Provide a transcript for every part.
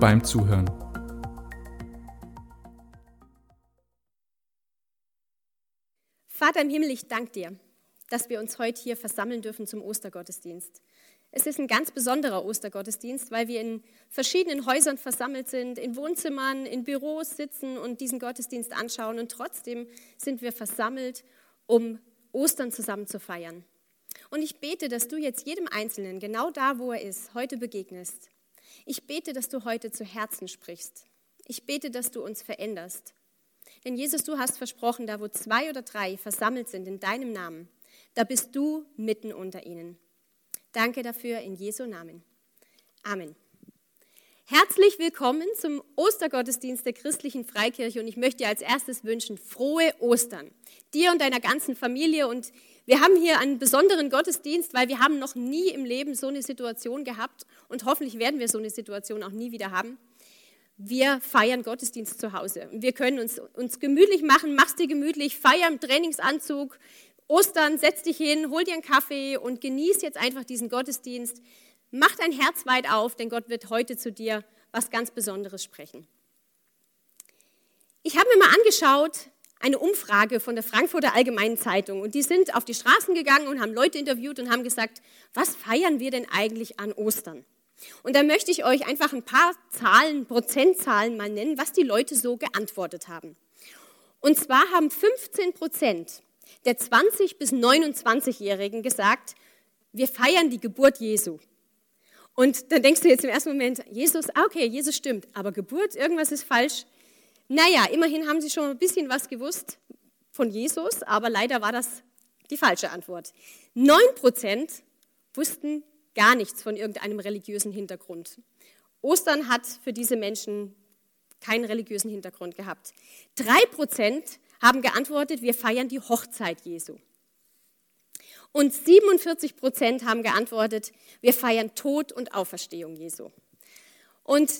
beim Zuhören. Vater im Himmel, ich danke dir, dass wir uns heute hier versammeln dürfen zum Ostergottesdienst. Es ist ein ganz besonderer Ostergottesdienst, weil wir in verschiedenen Häusern versammelt sind, in Wohnzimmern, in Büros sitzen und diesen Gottesdienst anschauen. Und trotzdem sind wir versammelt, um Ostern zusammen zu feiern. Und ich bete, dass du jetzt jedem Einzelnen, genau da, wo er ist, heute begegnest. Ich bete, dass du heute zu Herzen sprichst. Ich bete, dass du uns veränderst. Denn Jesus, du hast versprochen, da wo zwei oder drei versammelt sind in deinem Namen, da bist du mitten unter ihnen. Danke dafür in Jesu Namen. Amen. Herzlich willkommen zum Ostergottesdienst der christlichen Freikirche und ich möchte dir als erstes wünschen frohe Ostern. Dir und deiner ganzen Familie und wir haben hier einen besonderen Gottesdienst, weil wir haben noch nie im Leben so eine Situation gehabt und hoffentlich werden wir so eine Situation auch nie wieder haben. Wir feiern Gottesdienst zu Hause wir können uns, uns gemütlich machen, machst dir gemütlich, feier im Trainingsanzug, Ostern, setz dich hin, hol dir einen Kaffee und genieß jetzt einfach diesen Gottesdienst. Mach dein Herz weit auf, denn Gott wird heute zu dir was ganz Besonderes sprechen. Ich habe mir mal angeschaut, eine Umfrage von der Frankfurter Allgemeinen Zeitung. Und die sind auf die Straßen gegangen und haben Leute interviewt und haben gesagt, was feiern wir denn eigentlich an Ostern? Und da möchte ich euch einfach ein paar Zahlen, Prozentzahlen mal nennen, was die Leute so geantwortet haben. Und zwar haben 15 Prozent der 20 bis 29-Jährigen gesagt, wir feiern die Geburt Jesu. Und dann denkst du jetzt im ersten Moment, Jesus, ah, okay, Jesus stimmt, aber Geburt, irgendwas ist falsch. Naja, immerhin haben sie schon ein bisschen was gewusst von Jesus, aber leider war das die falsche Antwort. Neun Prozent wussten gar nichts von irgendeinem religiösen Hintergrund. Ostern hat für diese Menschen keinen religiösen Hintergrund gehabt. Drei Prozent haben geantwortet, wir feiern die Hochzeit Jesu. Und 47 Prozent haben geantwortet, wir feiern Tod und Auferstehung Jesu. Und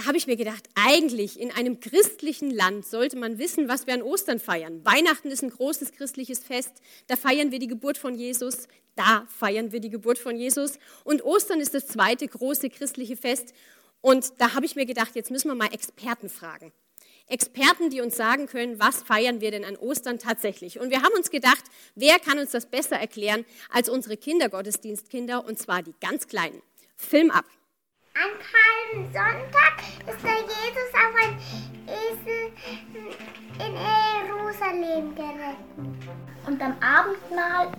da habe ich mir gedacht, eigentlich in einem christlichen Land sollte man wissen, was wir an Ostern feiern. Weihnachten ist ein großes christliches Fest, da feiern wir die Geburt von Jesus, da feiern wir die Geburt von Jesus. Und Ostern ist das zweite große christliche Fest. Und da habe ich mir gedacht, jetzt müssen wir mal Experten fragen. Experten, die uns sagen können, was feiern wir denn an Ostern tatsächlich. Und wir haben uns gedacht, wer kann uns das besser erklären als unsere Kindergottesdienstkinder, und zwar die ganz Kleinen. Film ab. An Palmsonntag ist der Jesus auf ein Esel in Jerusalem geritten. Und am Abendmahl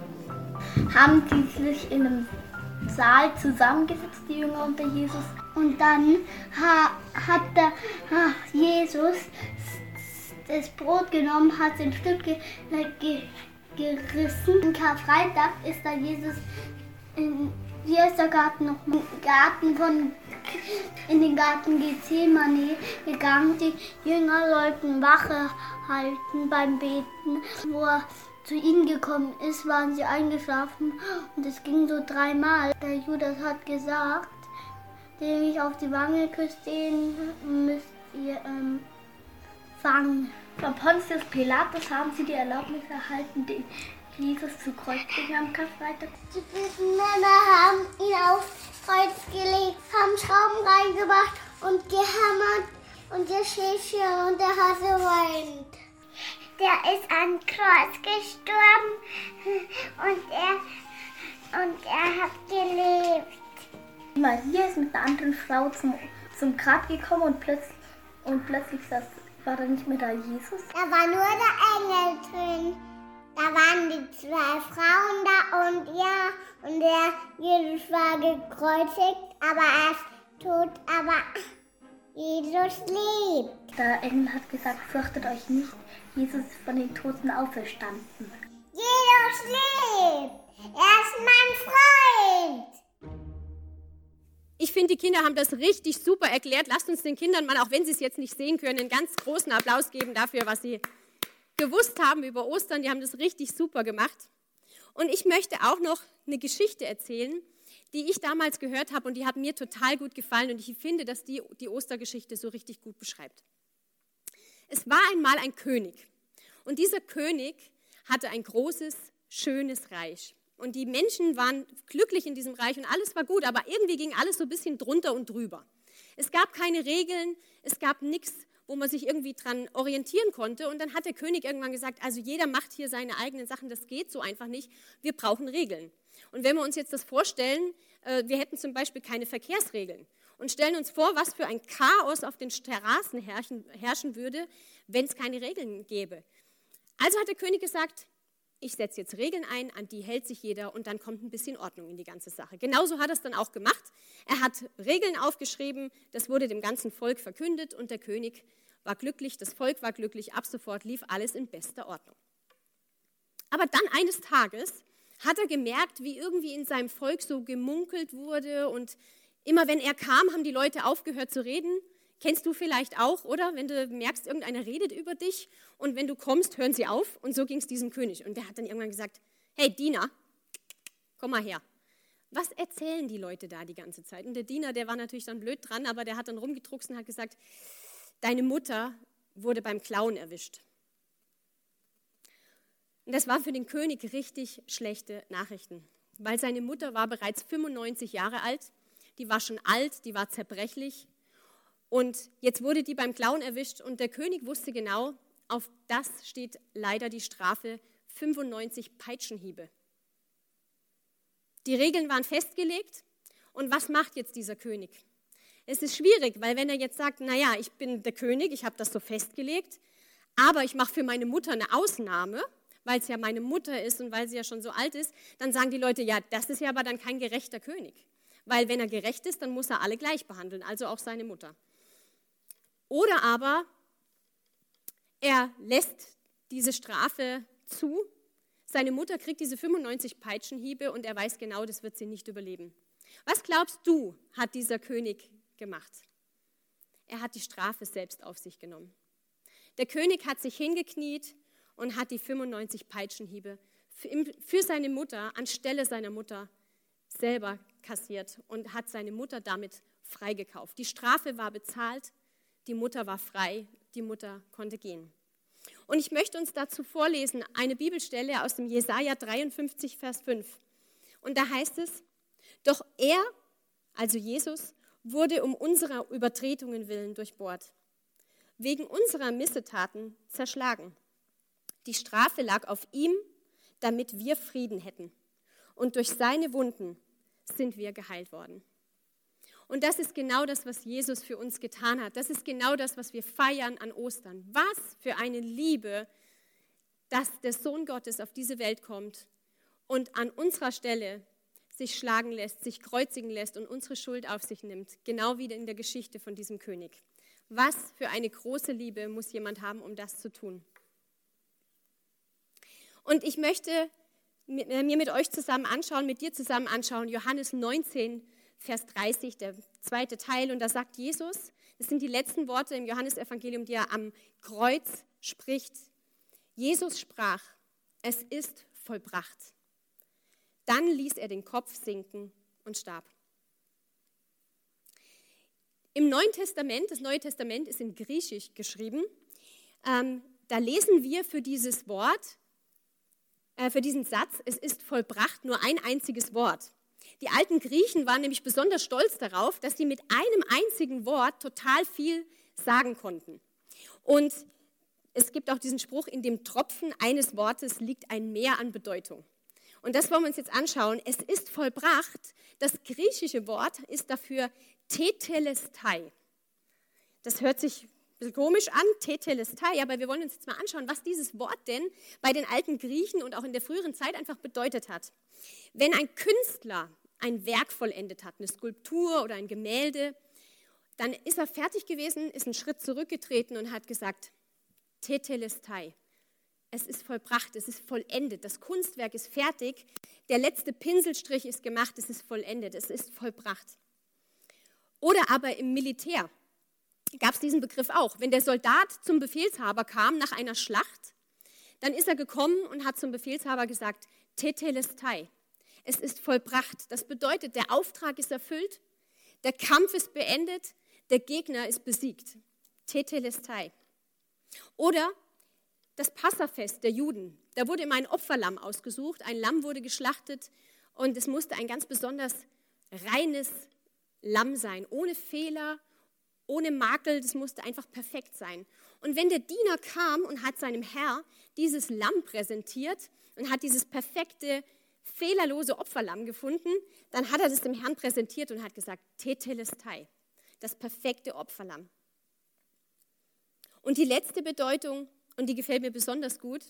haben sie sich in einem Saal zusammengesetzt, die Jünger und der Jesus. Und dann ha, hat der ha, Jesus das Brot genommen, hat es in Stücke ge, gerissen. Am Karfreitag ist da Jesus in hier ist der Garten noch Garten von in den Garten Gethsemane gegangen. Die Jünger sollten Wache halten beim Beten. Wo er zu ihnen gekommen ist, waren sie eingeschlafen und es ging so dreimal. Der Judas hat gesagt, den ich auf die Wange küsse, den müsst ihr ähm, fangen. Von Pontius Pilatus haben sie die Erlaubnis erhalten, den Jesus zu kreuzigen am Karfreitag. Die bösen Männer haben ihn aufs Kreuz gelegt, haben Schrauben reingemacht und gehämmert und der Schäfchen und der Hase weint. Der ist an Kreuz gestorben und er, und er hat gelebt. Maria ist mit einer anderen Frau zum, zum Grab gekommen und plötzlich, und plötzlich saß, war da nicht mehr da Jesus. Da war nur der Engel drin. Da waren die zwei Frauen da und ja, und der Jesus war gekreuzigt, aber er ist tot, aber Jesus lebt. Der Engel hat gesagt, fürchtet euch nicht, Jesus ist von den Toten auferstanden. Jesus lebt! Er ist mein Freund! Ich finde, die Kinder haben das richtig super erklärt. Lasst uns den Kindern mal, auch wenn sie es jetzt nicht sehen können, einen ganz großen Applaus geben dafür, was sie gewusst haben über Ostern. Die haben das richtig super gemacht. Und ich möchte auch noch eine Geschichte erzählen, die ich damals gehört habe und die hat mir total gut gefallen und ich finde, dass die die Ostergeschichte so richtig gut beschreibt. Es war einmal ein König und dieser König hatte ein großes, schönes Reich. Und die Menschen waren glücklich in diesem Reich und alles war gut, aber irgendwie ging alles so ein bisschen drunter und drüber. Es gab keine Regeln, es gab nichts, wo man sich irgendwie dran orientieren konnte. Und dann hat der König irgendwann gesagt, also jeder macht hier seine eigenen Sachen, das geht so einfach nicht, wir brauchen Regeln. Und wenn wir uns jetzt das vorstellen, äh, wir hätten zum Beispiel keine Verkehrsregeln und stellen uns vor, was für ein Chaos auf den Straßen herrschen, herrschen würde, wenn es keine Regeln gäbe. Also hat der König gesagt, ich setze jetzt Regeln ein, an die hält sich jeder und dann kommt ein bisschen Ordnung in die ganze Sache. Genauso hat er es dann auch gemacht. Er hat Regeln aufgeschrieben, das wurde dem ganzen Volk verkündet und der König war glücklich, das Volk war glücklich, ab sofort lief alles in bester Ordnung. Aber dann eines Tages hat er gemerkt, wie irgendwie in seinem Volk so gemunkelt wurde und immer wenn er kam, haben die Leute aufgehört zu reden. Kennst du vielleicht auch, oder? Wenn du merkst, irgendeiner redet über dich und wenn du kommst, hören sie auf. Und so ging es diesem König. Und der hat dann irgendwann gesagt, hey Diener, komm mal her. Was erzählen die Leute da die ganze Zeit? Und der Diener, der war natürlich dann blöd dran, aber der hat dann rumgedruckst und hat gesagt, deine Mutter wurde beim Klauen erwischt. Und das war für den König richtig schlechte Nachrichten, weil seine Mutter war bereits 95 Jahre alt, die war schon alt, die war zerbrechlich und jetzt wurde die beim Klauen erwischt und der König wusste genau, auf das steht leider die Strafe 95 Peitschenhiebe. Die Regeln waren festgelegt und was macht jetzt dieser König? Es ist schwierig, weil wenn er jetzt sagt, naja, ich bin der König, ich habe das so festgelegt, aber ich mache für meine Mutter eine Ausnahme, weil es ja meine Mutter ist und weil sie ja schon so alt ist, dann sagen die Leute, ja, das ist ja aber dann kein gerechter König. Weil wenn er gerecht ist, dann muss er alle gleich behandeln, also auch seine Mutter. Oder aber er lässt diese Strafe zu, seine Mutter kriegt diese 95 Peitschenhiebe und er weiß genau, das wird sie nicht überleben. Was glaubst du, hat dieser König gemacht? Er hat die Strafe selbst auf sich genommen. Der König hat sich hingekniet und hat die 95 Peitschenhiebe für seine Mutter anstelle seiner Mutter selber kassiert und hat seine Mutter damit freigekauft. Die Strafe war bezahlt, die Mutter war frei, die Mutter konnte gehen. Und ich möchte uns dazu vorlesen eine Bibelstelle aus dem Jesaja 53, Vers 5. Und da heißt es: Doch er, also Jesus, wurde um unserer Übertretungen willen durchbohrt, wegen unserer Missetaten zerschlagen. Die Strafe lag auf ihm, damit wir Frieden hätten. Und durch seine Wunden sind wir geheilt worden. Und das ist genau das, was Jesus für uns getan hat. Das ist genau das, was wir feiern an Ostern. Was für eine Liebe, dass der Sohn Gottes auf diese Welt kommt und an unserer Stelle sich schlagen lässt, sich kreuzigen lässt und unsere Schuld auf sich nimmt, genau wie in der Geschichte von diesem König. Was für eine große Liebe muss jemand haben, um das zu tun? Und ich möchte mir mit euch zusammen anschauen, mit dir zusammen anschauen, Johannes 19, Vers 30, der zweite Teil. Und da sagt Jesus, das sind die letzten Worte im Johannesevangelium, die er am Kreuz spricht. Jesus sprach, es ist vollbracht. Dann ließ er den Kopf sinken und starb. Im Neuen Testament, das Neue Testament ist in Griechisch geschrieben, ähm, da lesen wir für dieses Wort äh, für diesen Satz, es ist vollbracht, nur ein einziges Wort. Die alten Griechen waren nämlich besonders stolz darauf, dass sie mit einem einzigen Wort total viel sagen konnten. Und es gibt auch diesen Spruch, in dem Tropfen eines Wortes liegt ein Meer an Bedeutung. Und das wollen wir uns jetzt anschauen. Es ist vollbracht. Das griechische Wort ist dafür Tetelestai. Das hört sich bisschen komisch an, Tetelestai, aber wir wollen uns jetzt mal anschauen, was dieses Wort denn bei den alten Griechen und auch in der früheren Zeit einfach bedeutet hat. Wenn ein Künstler ein Werk vollendet hat, eine Skulptur oder ein Gemälde, dann ist er fertig gewesen, ist einen Schritt zurückgetreten und hat gesagt, Tetelestai, es ist vollbracht, es ist vollendet, das Kunstwerk ist fertig, der letzte Pinselstrich ist gemacht, es ist vollendet, es ist vollbracht. Oder aber im Militär gab es diesen Begriff auch. Wenn der Soldat zum Befehlshaber kam nach einer Schlacht, dann ist er gekommen und hat zum Befehlshaber gesagt, Tetelestai. Es ist vollbracht. Das bedeutet, der Auftrag ist erfüllt, der Kampf ist beendet, der Gegner ist besiegt. Tetelestai. Oder das Passafest der Juden. Da wurde immer ein Opferlamm ausgesucht. Ein Lamm wurde geschlachtet und es musste ein ganz besonders reines Lamm sein, ohne Fehler, ohne Makel. Das musste einfach perfekt sein. Und wenn der Diener kam und hat seinem Herr dieses Lamm präsentiert und hat dieses perfekte, fehlerlose Opferlamm gefunden, dann hat er das dem Herrn präsentiert und hat gesagt, Tetelestai, das perfekte Opferlamm. Und die letzte Bedeutung, und die gefällt mir besonders gut,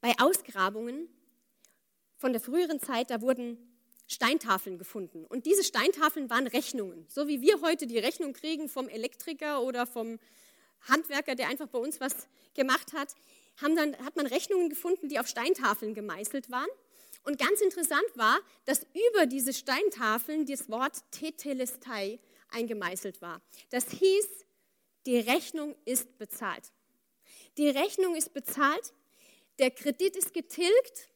bei Ausgrabungen von der früheren Zeit, da wurden Steintafeln gefunden. Und diese Steintafeln waren Rechnungen. So wie wir heute die Rechnung kriegen vom Elektriker oder vom Handwerker, der einfach bei uns was gemacht hat, dann, hat man Rechnungen gefunden, die auf Steintafeln gemeißelt waren. Und ganz interessant war, dass über diese Steintafeln das Wort Tetelestai eingemeißelt war. Das hieß, die Rechnung ist bezahlt. Die Rechnung ist bezahlt, der Kredit ist getilgt,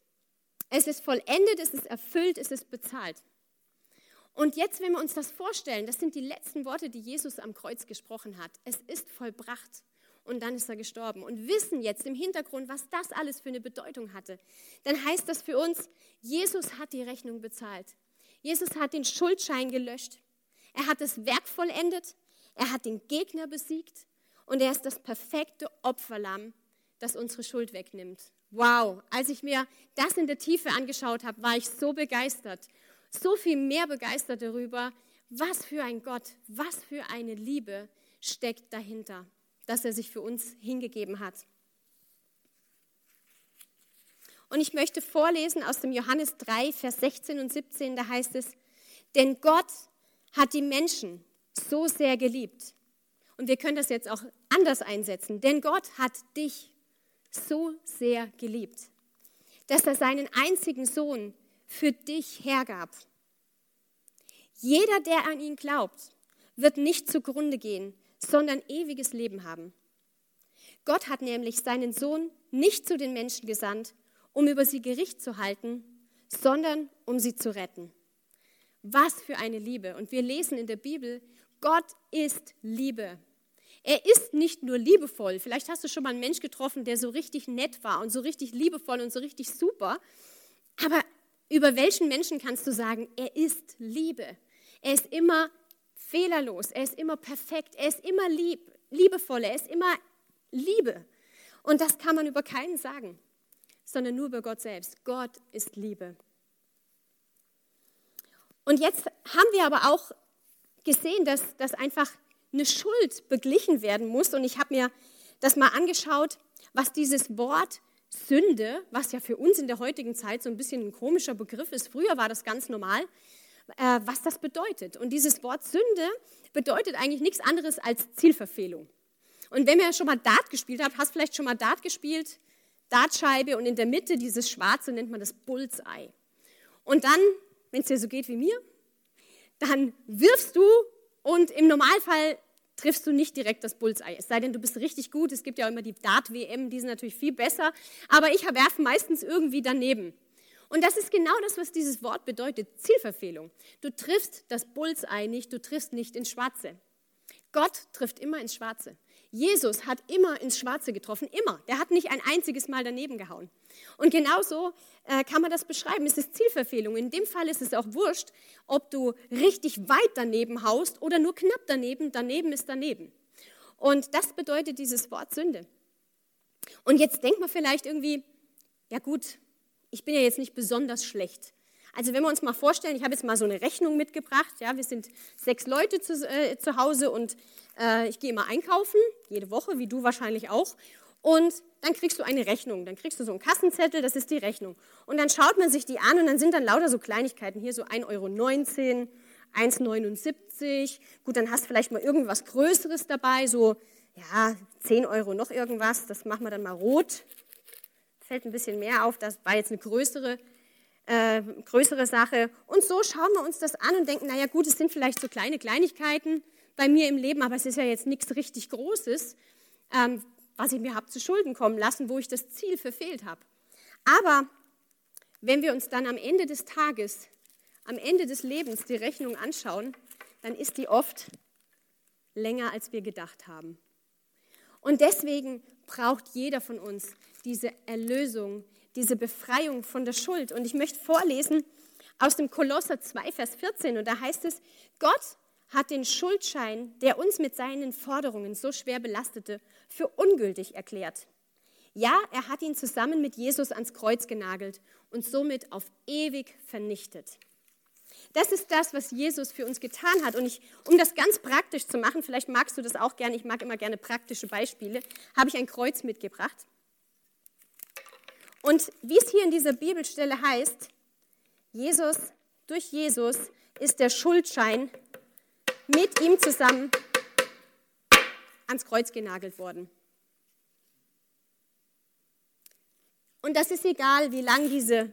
es ist vollendet, es ist erfüllt, es ist bezahlt. Und jetzt, wenn wir uns das vorstellen, das sind die letzten Worte, die Jesus am Kreuz gesprochen hat. Es ist vollbracht und dann ist er gestorben. Und wissen jetzt im Hintergrund, was das alles für eine Bedeutung hatte, dann heißt das für uns, Jesus hat die Rechnung bezahlt. Jesus hat den Schuldschein gelöscht. Er hat das Werk vollendet. Er hat den Gegner besiegt. Und er ist das perfekte Opferlamm, das unsere Schuld wegnimmt. Wow, als ich mir das in der Tiefe angeschaut habe, war ich so begeistert. So viel mehr begeistert darüber, was für ein Gott, was für eine Liebe steckt dahinter dass er sich für uns hingegeben hat. Und ich möchte vorlesen aus dem Johannes 3, Vers 16 und 17, da heißt es, denn Gott hat die Menschen so sehr geliebt. Und wir können das jetzt auch anders einsetzen, denn Gott hat dich so sehr geliebt, dass er seinen einzigen Sohn für dich hergab. Jeder, der an ihn glaubt, wird nicht zugrunde gehen, sondern ewiges Leben haben. Gott hat nämlich seinen Sohn nicht zu den Menschen gesandt, um über sie Gericht zu halten, sondern um sie zu retten. Was für eine Liebe. Und wir lesen in der Bibel, Gott ist Liebe. Er ist nicht nur liebevoll. Vielleicht hast du schon mal einen Mensch getroffen, der so richtig nett war und so richtig liebevoll und so richtig super. Aber über welchen Menschen kannst du sagen, er ist Liebe? Er ist immer fehlerlos, er ist immer perfekt, er ist immer lieb, liebevoll, er ist immer Liebe. Und das kann man über keinen sagen, sondern nur über Gott selbst. Gott ist Liebe. Und jetzt haben wir aber auch gesehen, dass, dass einfach eine Schuld beglichen werden muss. Und ich habe mir das mal angeschaut, was dieses Wort Sünde, was ja für uns in der heutigen Zeit so ein bisschen ein komischer Begriff ist, früher war das ganz normal, äh, was das bedeutet. Und dieses Wort Sünde bedeutet eigentlich nichts anderes als Zielverfehlung. Und wenn ihr schon mal Dart gespielt habt, hast vielleicht schon mal Dart gespielt, Dartscheibe und in der Mitte dieses Schwarze nennt man das Bullseye. Und dann, wenn es dir so geht wie mir, dann wirfst du und im Normalfall triffst du nicht direkt das Bullseye. Es sei denn, du bist richtig gut. Es gibt ja auch immer die Dart-WM, die sind natürlich viel besser. Aber ich werfe meistens irgendwie daneben. Und das ist genau das, was dieses Wort bedeutet, Zielverfehlung. Du triffst das Bullseye nicht, du triffst nicht ins Schwarze. Gott trifft immer ins Schwarze. Jesus hat immer ins Schwarze getroffen, immer. Der hat nicht ein einziges Mal daneben gehauen. Und genauso äh, kann man das beschreiben. Es ist Zielverfehlung. In dem Fall ist es auch wurscht, ob du richtig weit daneben haust oder nur knapp daneben. Daneben ist daneben. Und das bedeutet dieses Wort Sünde. Und jetzt denkt man vielleicht irgendwie, ja gut, ich bin ja jetzt nicht besonders schlecht. Also wenn wir uns mal vorstellen, ich habe jetzt mal so eine Rechnung mitgebracht, ja, wir sind sechs Leute zu, äh, zu Hause und äh, ich gehe immer einkaufen, jede Woche, wie du wahrscheinlich auch. Und dann kriegst du eine Rechnung, dann kriegst du so einen Kassenzettel, das ist die Rechnung. Und dann schaut man sich die an und dann sind dann lauter so Kleinigkeiten, hier so 1,19 Euro, 1,79. Gut, dann hast du vielleicht mal irgendwas Größeres dabei, so ja, 10 Euro noch irgendwas, das machen wir dann mal rot fällt ein bisschen mehr auf, das war jetzt eine größere äh, größere Sache. Und so schauen wir uns das an und denken, naja gut, es sind vielleicht so kleine Kleinigkeiten bei mir im Leben, aber es ist ja jetzt nichts richtig Großes, ähm, was ich mir habe zu Schulden kommen lassen, wo ich das Ziel verfehlt habe. Aber wenn wir uns dann am Ende des Tages, am Ende des Lebens die Rechnung anschauen, dann ist die oft länger, als wir gedacht haben. Und deswegen braucht jeder von uns diese Erlösung, diese Befreiung von der Schuld. Und ich möchte vorlesen aus dem Kolosser 2, Vers 14. Und da heißt es, Gott hat den Schuldschein, der uns mit seinen Forderungen so schwer belastete, für ungültig erklärt. Ja, er hat ihn zusammen mit Jesus ans Kreuz genagelt und somit auf ewig vernichtet. Das ist das, was Jesus für uns getan hat. Und ich, um das ganz praktisch zu machen, vielleicht magst du das auch gerne, ich mag immer gerne praktische Beispiele, habe ich ein Kreuz mitgebracht. Und wie es hier in dieser Bibelstelle heißt, Jesus, durch Jesus ist der Schuldschein mit ihm zusammen ans Kreuz genagelt worden. Und das ist egal, wie lang diese,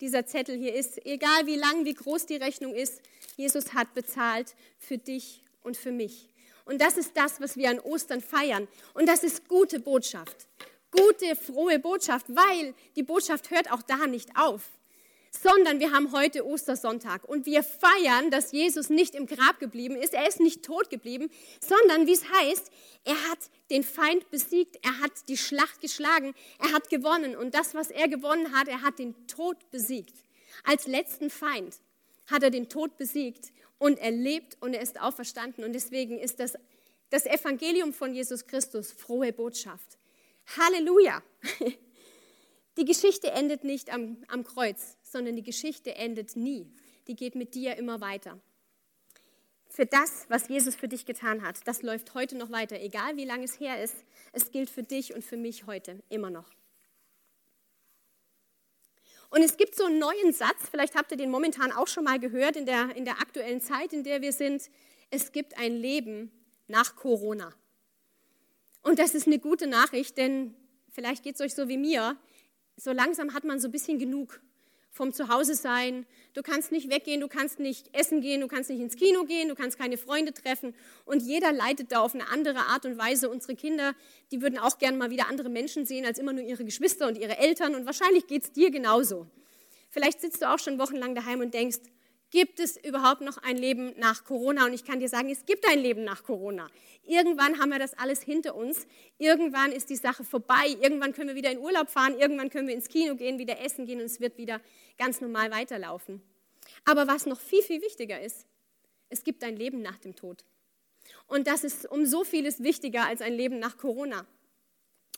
dieser Zettel hier ist, egal wie lang, wie groß die Rechnung ist. Jesus hat bezahlt für dich und für mich. Und das ist das, was wir an Ostern feiern. Und das ist gute Botschaft. Gute, frohe Botschaft, weil die Botschaft hört auch da nicht auf sondern wir haben heute Ostersonntag und wir feiern, dass Jesus nicht im Grab geblieben ist, er ist nicht tot geblieben, sondern wie es heißt, er hat den Feind besiegt, er hat die Schlacht geschlagen, er hat gewonnen und das, was er gewonnen hat, er hat den Tod besiegt. Als letzten Feind hat er den Tod besiegt und er lebt und er ist auferstanden und deswegen ist das das Evangelium von Jesus Christus frohe Botschaft. Halleluja! Die Geschichte endet nicht am, am Kreuz, sondern die Geschichte endet nie. Die geht mit dir immer weiter. Für das, was Jesus für dich getan hat, das läuft heute noch weiter, egal wie lange es her ist. Es gilt für dich und für mich heute immer noch. Und es gibt so einen neuen Satz, vielleicht habt ihr den momentan auch schon mal gehört in der, in der aktuellen Zeit, in der wir sind. Es gibt ein Leben nach Corona. Und das ist eine gute Nachricht, denn vielleicht geht es euch so wie mir so langsam hat man so ein bisschen genug vom Zuhause sein. Du kannst nicht weggehen, du kannst nicht essen gehen, du kannst nicht ins Kino gehen, du kannst keine Freunde treffen. Und jeder leidet da auf eine andere Art und Weise. Unsere Kinder, die würden auch gerne mal wieder andere Menschen sehen als immer nur ihre Geschwister und ihre Eltern. Und wahrscheinlich geht es dir genauso. Vielleicht sitzt du auch schon wochenlang daheim und denkst, Gibt es überhaupt noch ein Leben nach Corona? Und ich kann dir sagen, es gibt ein Leben nach Corona. Irgendwann haben wir das alles hinter uns. Irgendwann ist die Sache vorbei. Irgendwann können wir wieder in Urlaub fahren. Irgendwann können wir ins Kino gehen, wieder essen gehen und es wird wieder ganz normal weiterlaufen. Aber was noch viel, viel wichtiger ist, es gibt ein Leben nach dem Tod. Und das ist um so vieles wichtiger als ein Leben nach Corona.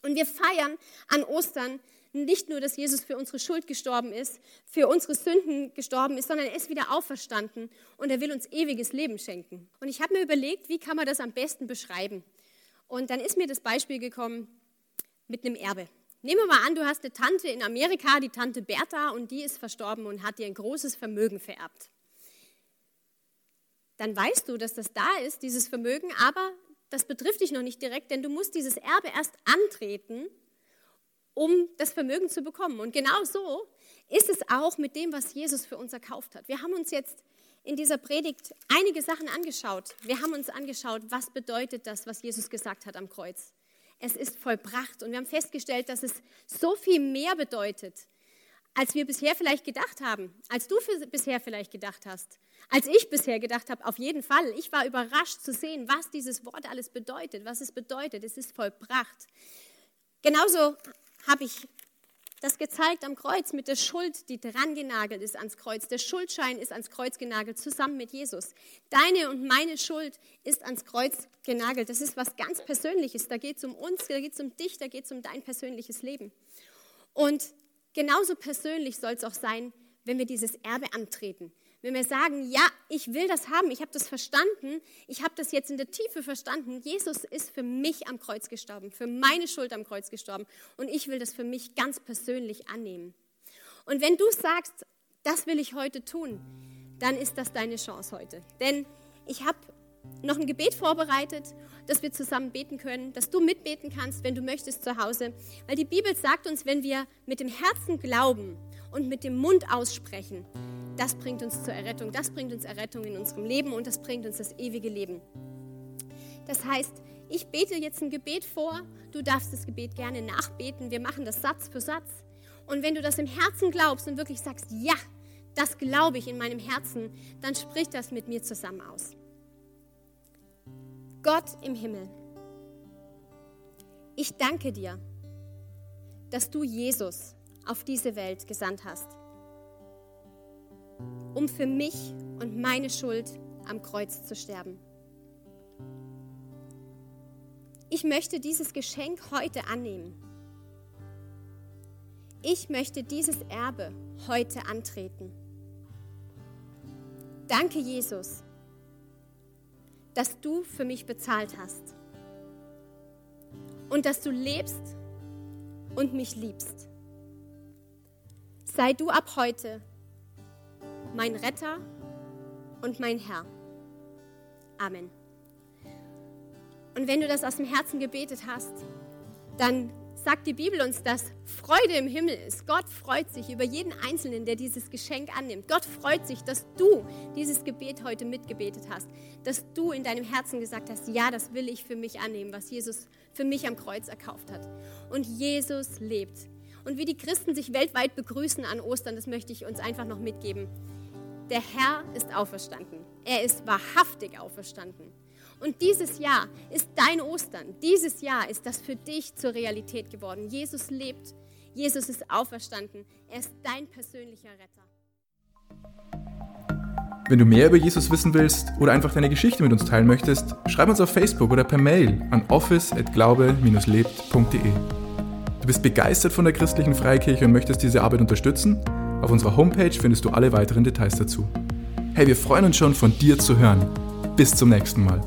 Und wir feiern an Ostern nicht nur, dass Jesus für unsere Schuld gestorben ist, für unsere Sünden gestorben ist, sondern er ist wieder auferstanden und er will uns ewiges Leben schenken. Und ich habe mir überlegt, wie kann man das am besten beschreiben? Und dann ist mir das Beispiel gekommen mit einem Erbe. Nehmen wir mal an, du hast eine Tante in Amerika, die Tante Bertha, und die ist verstorben und hat dir ein großes Vermögen vererbt. Dann weißt du, dass das da ist, dieses Vermögen, aber das betrifft dich noch nicht direkt, denn du musst dieses Erbe erst antreten um das Vermögen zu bekommen. Und genau so ist es auch mit dem, was Jesus für uns erkauft hat. Wir haben uns jetzt in dieser Predigt einige Sachen angeschaut. Wir haben uns angeschaut, was bedeutet das, was Jesus gesagt hat am Kreuz. Es ist vollbracht und wir haben festgestellt, dass es so viel mehr bedeutet, als wir bisher vielleicht gedacht haben, als du bisher vielleicht gedacht hast, als ich bisher gedacht habe, auf jeden Fall. Ich war überrascht zu sehen, was dieses Wort alles bedeutet, was es bedeutet. Es ist vollbracht. Genauso habe ich das gezeigt am Kreuz mit der Schuld, die dran genagelt ist ans Kreuz. Der Schuldschein ist ans Kreuz genagelt, zusammen mit Jesus. Deine und meine Schuld ist ans Kreuz genagelt. Das ist was ganz Persönliches. Da geht es um uns, da geht es um dich, da geht es um dein persönliches Leben. Und genauso persönlich soll es auch sein, wenn wir dieses Erbe antreten. Wenn wir sagen, ja, ich will das haben, ich habe das verstanden, ich habe das jetzt in der Tiefe verstanden, Jesus ist für mich am Kreuz gestorben, für meine Schuld am Kreuz gestorben und ich will das für mich ganz persönlich annehmen. Und wenn du sagst, das will ich heute tun, dann ist das deine Chance heute. Denn ich habe noch ein Gebet vorbereitet, dass wir zusammen beten können, dass du mitbeten kannst, wenn du möchtest zu Hause. Weil die Bibel sagt uns, wenn wir mit dem Herzen glauben und mit dem Mund aussprechen, das bringt uns zur Errettung. Das bringt uns Errettung in unserem Leben und das bringt uns das ewige Leben. Das heißt, ich bete jetzt ein Gebet vor, du darfst das Gebet gerne nachbeten, wir machen das Satz für Satz. Und wenn du das im Herzen glaubst und wirklich sagst, ja, das glaube ich in meinem Herzen, dann sprich das mit mir zusammen aus. Gott im Himmel, ich danke dir, dass du Jesus auf diese Welt gesandt hast, um für mich und meine Schuld am Kreuz zu sterben. Ich möchte dieses Geschenk heute annehmen. Ich möchte dieses Erbe heute antreten. Danke, Jesus, dass du für mich bezahlt hast und dass du lebst und mich liebst. Sei du ab heute mein Retter und mein Herr. Amen. Und wenn du das aus dem Herzen gebetet hast, dann sagt die Bibel uns, dass Freude im Himmel ist. Gott freut sich über jeden Einzelnen, der dieses Geschenk annimmt. Gott freut sich, dass du dieses Gebet heute mitgebetet hast, dass du in deinem Herzen gesagt hast, ja, das will ich für mich annehmen, was Jesus für mich am Kreuz erkauft hat. Und Jesus lebt. Und wie die Christen sich weltweit begrüßen an Ostern, das möchte ich uns einfach noch mitgeben. Der Herr ist auferstanden. Er ist wahrhaftig auferstanden. Und dieses Jahr ist dein Ostern. Dieses Jahr ist das für dich zur Realität geworden. Jesus lebt. Jesus ist auferstanden. Er ist dein persönlicher Retter. Wenn du mehr über Jesus wissen willst oder einfach deine Geschichte mit uns teilen möchtest, schreib uns auf Facebook oder per Mail an office@glaube-lebt.de. Du bist begeistert von der christlichen Freikirche und möchtest diese Arbeit unterstützen? Auf unserer Homepage findest du alle weiteren Details dazu. Hey, wir freuen uns schon von dir zu hören. Bis zum nächsten Mal.